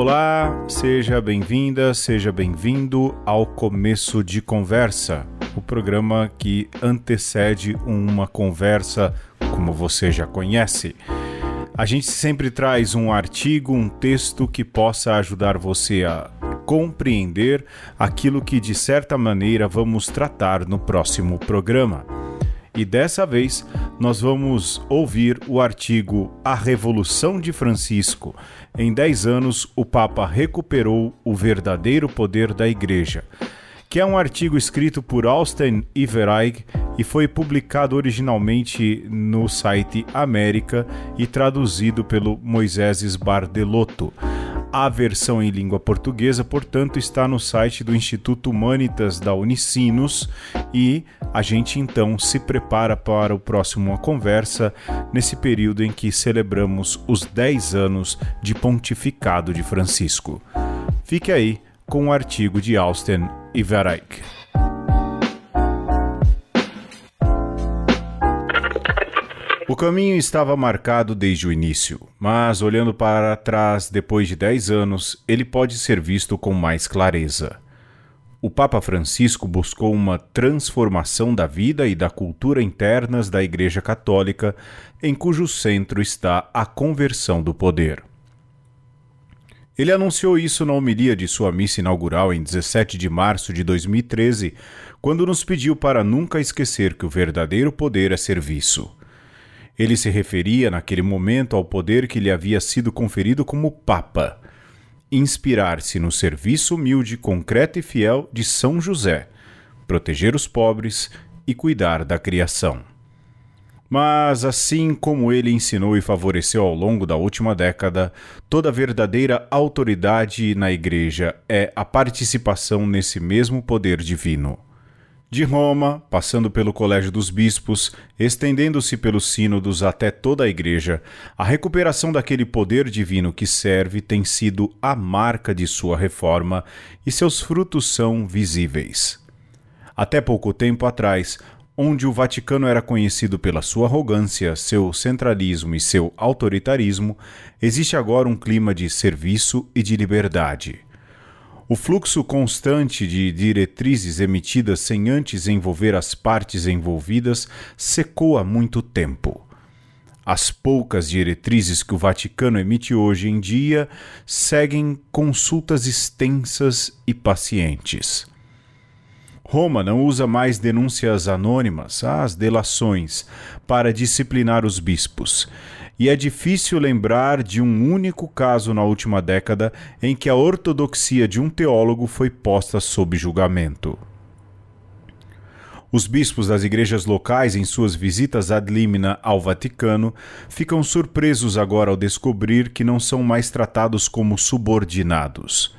Olá, seja bem-vinda, seja bem-vindo ao Começo de Conversa, o programa que antecede uma conversa como você já conhece. A gente sempre traz um artigo, um texto que possa ajudar você a compreender aquilo que de certa maneira vamos tratar no próximo programa. E dessa vez nós vamos ouvir o artigo A Revolução de Francisco. Em 10 anos, o Papa recuperou o verdadeiro poder da Igreja, que é um artigo escrito por Austin Ivereig e foi publicado originalmente no site América e traduzido pelo Moisés Bardelotto. A versão em língua portuguesa, portanto, está no site do Instituto Humanitas da Unicinos e a gente então se prepara para o próximo conversa nesse período em que celebramos os 10 anos de pontificado de Francisco. Fique aí com o artigo de Austin Ivereich. O caminho estava marcado desde o início, mas olhando para trás depois de dez anos, ele pode ser visto com mais clareza. O Papa Francisco buscou uma transformação da vida e da cultura internas da Igreja Católica, em cujo centro está a conversão do poder. Ele anunciou isso na homilia de sua missa inaugural em 17 de março de 2013, quando nos pediu para nunca esquecer que o verdadeiro poder é serviço. Ele se referia naquele momento ao poder que lhe havia sido conferido como Papa. Inspirar-se no serviço humilde, concreto e fiel de São José, proteger os pobres e cuidar da criação. Mas, assim como ele ensinou e favoreceu ao longo da última década, toda verdadeira autoridade na Igreja é a participação nesse mesmo poder divino. De Roma, passando pelo Colégio dos Bispos, estendendo-se pelos sínodos até toda a Igreja, a recuperação daquele poder divino que serve tem sido a marca de sua reforma e seus frutos são visíveis. Até pouco tempo atrás, onde o Vaticano era conhecido pela sua arrogância, seu centralismo e seu autoritarismo, existe agora um clima de serviço e de liberdade. O fluxo constante de diretrizes emitidas sem antes envolver as partes envolvidas secou há muito tempo. As poucas diretrizes que o Vaticano emite hoje em dia seguem consultas extensas e pacientes. Roma não usa mais denúncias anônimas, as delações, para disciplinar os bispos e é difícil lembrar de um único caso na última década em que a ortodoxia de um teólogo foi posta sob julgamento. Os bispos das igrejas locais, em suas visitas ad limina ao Vaticano, ficam surpresos agora ao descobrir que não são mais tratados como subordinados.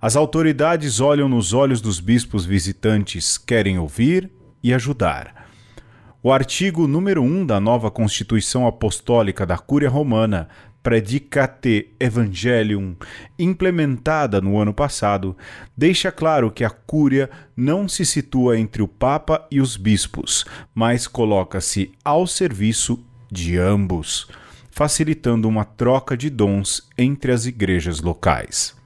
As autoridades olham nos olhos dos bispos visitantes, querem ouvir e ajudar o artigo número 1 da nova Constituição Apostólica da Cúria Romana, Predicate Evangelium, implementada no ano passado, deixa claro que a Cúria não se situa entre o Papa e os bispos, mas coloca-se ao serviço de ambos, facilitando uma troca de dons entre as igrejas locais.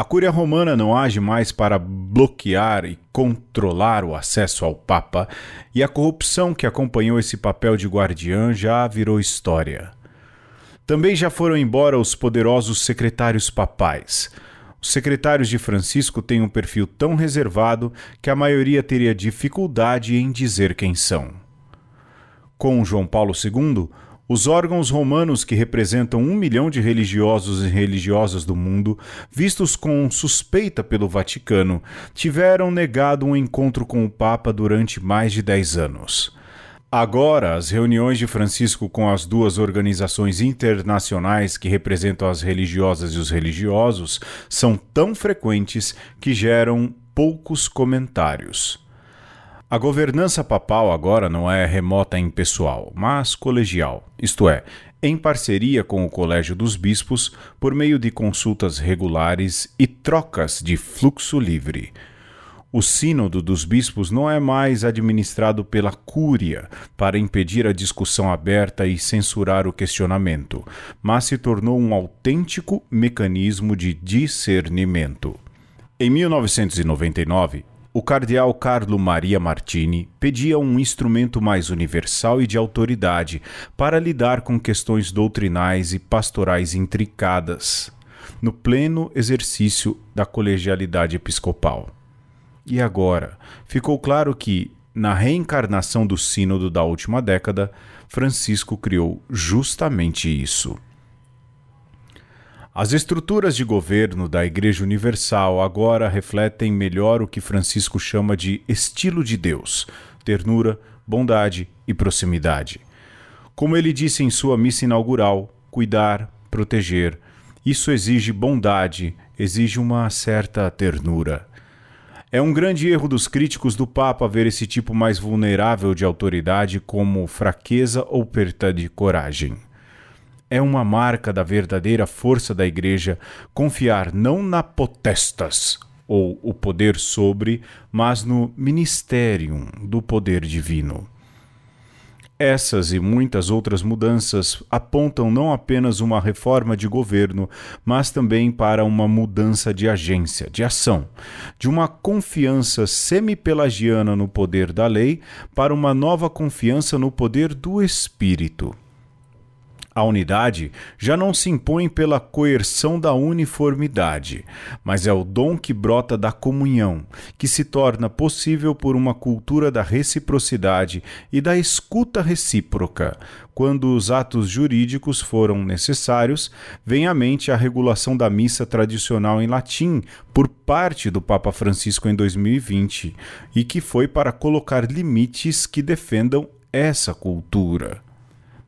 A Cúria Romana não age mais para bloquear e controlar o acesso ao Papa, e a corrupção que acompanhou esse papel de guardiã já virou história. Também já foram embora os poderosos secretários papais. Os secretários de Francisco têm um perfil tão reservado que a maioria teria dificuldade em dizer quem são. Com João Paulo II, os órgãos romanos que representam um milhão de religiosos e religiosas do mundo, vistos com suspeita pelo Vaticano, tiveram negado um encontro com o Papa durante mais de dez anos. Agora, as reuniões de Francisco com as duas organizações internacionais que representam as religiosas e os religiosos são tão frequentes que geram poucos comentários. A governança papal agora não é remota em pessoal, mas colegial, isto é, em parceria com o Colégio dos Bispos por meio de consultas regulares e trocas de fluxo livre. O Sínodo dos Bispos não é mais administrado pela Cúria para impedir a discussão aberta e censurar o questionamento, mas se tornou um autêntico mecanismo de discernimento. Em 1999, o cardeal Carlo Maria Martini pedia um instrumento mais universal e de autoridade para lidar com questões doutrinais e pastorais intricadas, no pleno exercício da colegialidade episcopal. E agora, ficou claro que, na reencarnação do Sínodo da última década, Francisco criou justamente isso. As estruturas de governo da Igreja Universal agora refletem melhor o que Francisco chama de estilo de Deus, ternura, bondade e proximidade. Como ele disse em sua missa inaugural, cuidar, proteger, isso exige bondade, exige uma certa ternura. É um grande erro dos críticos do Papa ver esse tipo mais vulnerável de autoridade como fraqueza ou perda de coragem. É uma marca da verdadeira força da Igreja confiar não na potestas, ou o poder sobre, mas no ministerium do poder divino. Essas e muitas outras mudanças apontam não apenas uma reforma de governo, mas também para uma mudança de agência, de ação, de uma confiança semi-pelagiana no poder da lei para uma nova confiança no poder do espírito. A unidade já não se impõe pela coerção da uniformidade, mas é o dom que brota da comunhão, que se torna possível por uma cultura da reciprocidade e da escuta recíproca. Quando os atos jurídicos foram necessários, vem à mente a regulação da missa tradicional em latim por parte do Papa Francisco em 2020, e que foi para colocar limites que defendam essa cultura.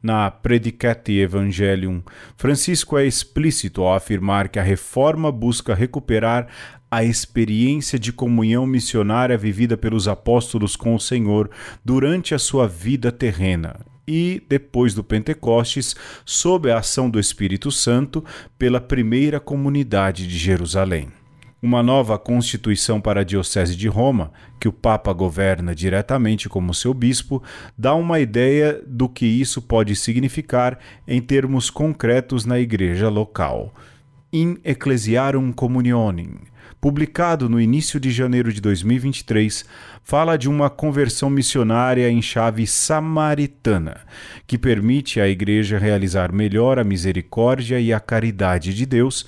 Na Predicate Evangelium, Francisco é explícito ao afirmar que a reforma busca recuperar a experiência de comunhão missionária vivida pelos apóstolos com o Senhor durante a sua vida terrena. E, depois do Pentecostes, sob a ação do Espírito Santo, pela primeira comunidade de Jerusalém uma nova constituição para a Diocese de Roma, que o Papa governa diretamente como seu bispo, dá uma ideia do que isso pode significar em termos concretos na igreja local. In Ecclesiarum Communionem, publicado no início de janeiro de 2023, fala de uma conversão missionária em chave samaritana, que permite à Igreja realizar melhor a misericórdia e a caridade de Deus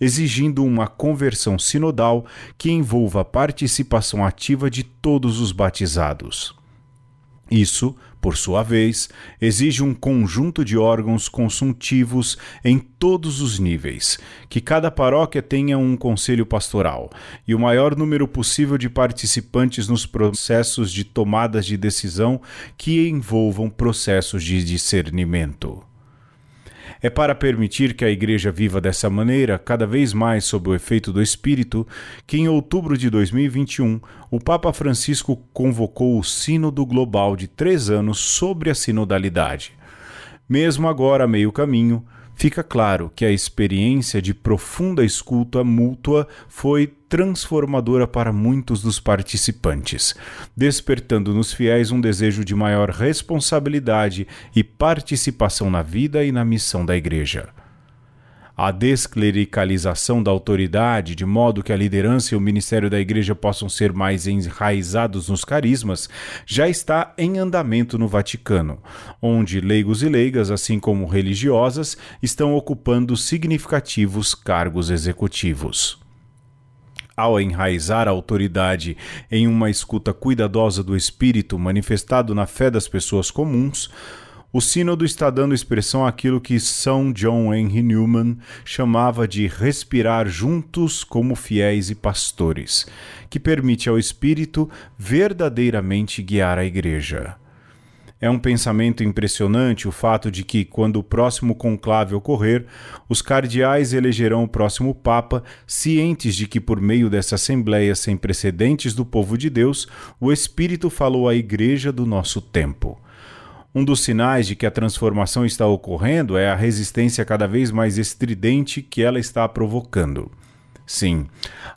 exigindo uma conversão sinodal que envolva a participação ativa de todos os batizados. Isso, por sua vez, exige um conjunto de órgãos consultivos em todos os níveis, que cada paróquia tenha um conselho pastoral e o maior número possível de participantes nos processos de tomadas de decisão que envolvam processos de discernimento. É para permitir que a Igreja viva dessa maneira, cada vez mais sob o efeito do Espírito, que em outubro de 2021 o Papa Francisco convocou o Sínodo Global de três anos sobre a sinodalidade. Mesmo agora a meio caminho, fica claro que a experiência de profunda escuta mútua foi transformadora para muitos dos participantes, despertando nos fiéis um desejo de maior responsabilidade e participação na vida e na missão da Igreja a desclericalização da autoridade, de modo que a liderança e o ministério da igreja possam ser mais enraizados nos carismas, já está em andamento no Vaticano, onde leigos e leigas, assim como religiosas, estão ocupando significativos cargos executivos. Ao enraizar a autoridade em uma escuta cuidadosa do espírito manifestado na fé das pessoas comuns, o Sínodo está dando expressão àquilo que São John Henry Newman chamava de respirar juntos como fiéis e pastores, que permite ao Espírito verdadeiramente guiar a Igreja. É um pensamento impressionante o fato de que, quando o próximo conclave ocorrer, os cardeais elegerão o próximo Papa, cientes de que, por meio dessa Assembleia sem precedentes do povo de Deus, o Espírito falou à Igreja do nosso tempo. Um dos sinais de que a transformação está ocorrendo é a resistência cada vez mais estridente que ela está provocando. Sim,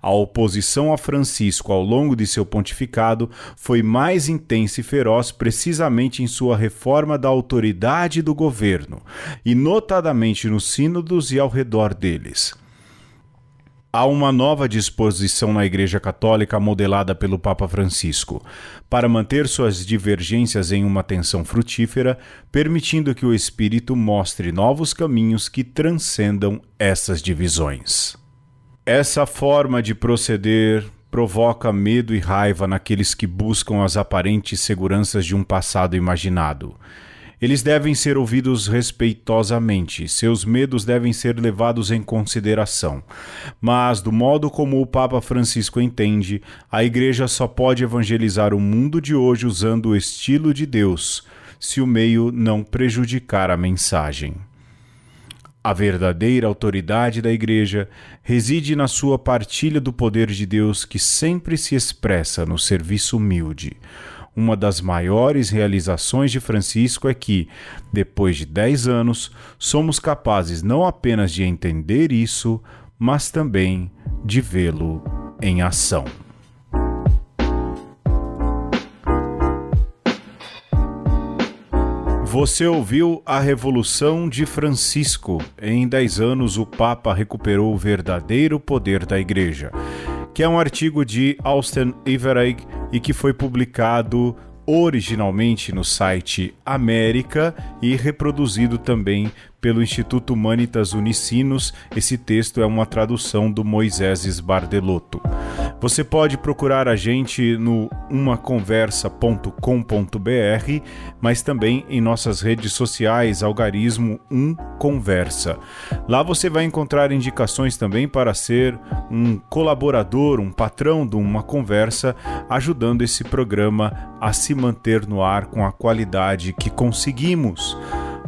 a oposição a Francisco ao longo de seu pontificado foi mais intensa e feroz precisamente em sua reforma da autoridade do governo, e notadamente nos sínodos e ao redor deles. Há uma nova disposição na Igreja Católica modelada pelo Papa Francisco para manter suas divergências em uma tensão frutífera, permitindo que o Espírito mostre novos caminhos que transcendam essas divisões. Essa forma de proceder provoca medo e raiva naqueles que buscam as aparentes seguranças de um passado imaginado. Eles devem ser ouvidos respeitosamente, seus medos devem ser levados em consideração. Mas, do modo como o Papa Francisco entende, a Igreja só pode evangelizar o mundo de hoje usando o estilo de Deus, se o meio não prejudicar a mensagem. A verdadeira autoridade da Igreja reside na sua partilha do poder de Deus que sempre se expressa no serviço humilde. Uma das maiores realizações de Francisco é que, depois de dez anos, somos capazes não apenas de entender isso, mas também de vê-lo em ação. Você ouviu a Revolução de Francisco. Em 10 anos, o Papa recuperou o verdadeiro poder da Igreja, que é um artigo de Austin Everegg e que foi publicado originalmente no site América e reproduzido também pelo Instituto Humanitas Unicinos. Esse texto é uma tradução do Moisés Bardelotto. Você pode procurar a gente no umaconversa.com.br, mas também em nossas redes sociais, algarismo 1 Conversa. Lá você vai encontrar indicações também para ser um colaborador, um patrão de uma conversa, ajudando esse programa a se manter no ar com a qualidade que conseguimos.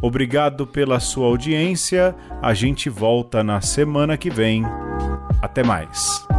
Obrigado pela sua audiência. A gente volta na semana que vem. Até mais.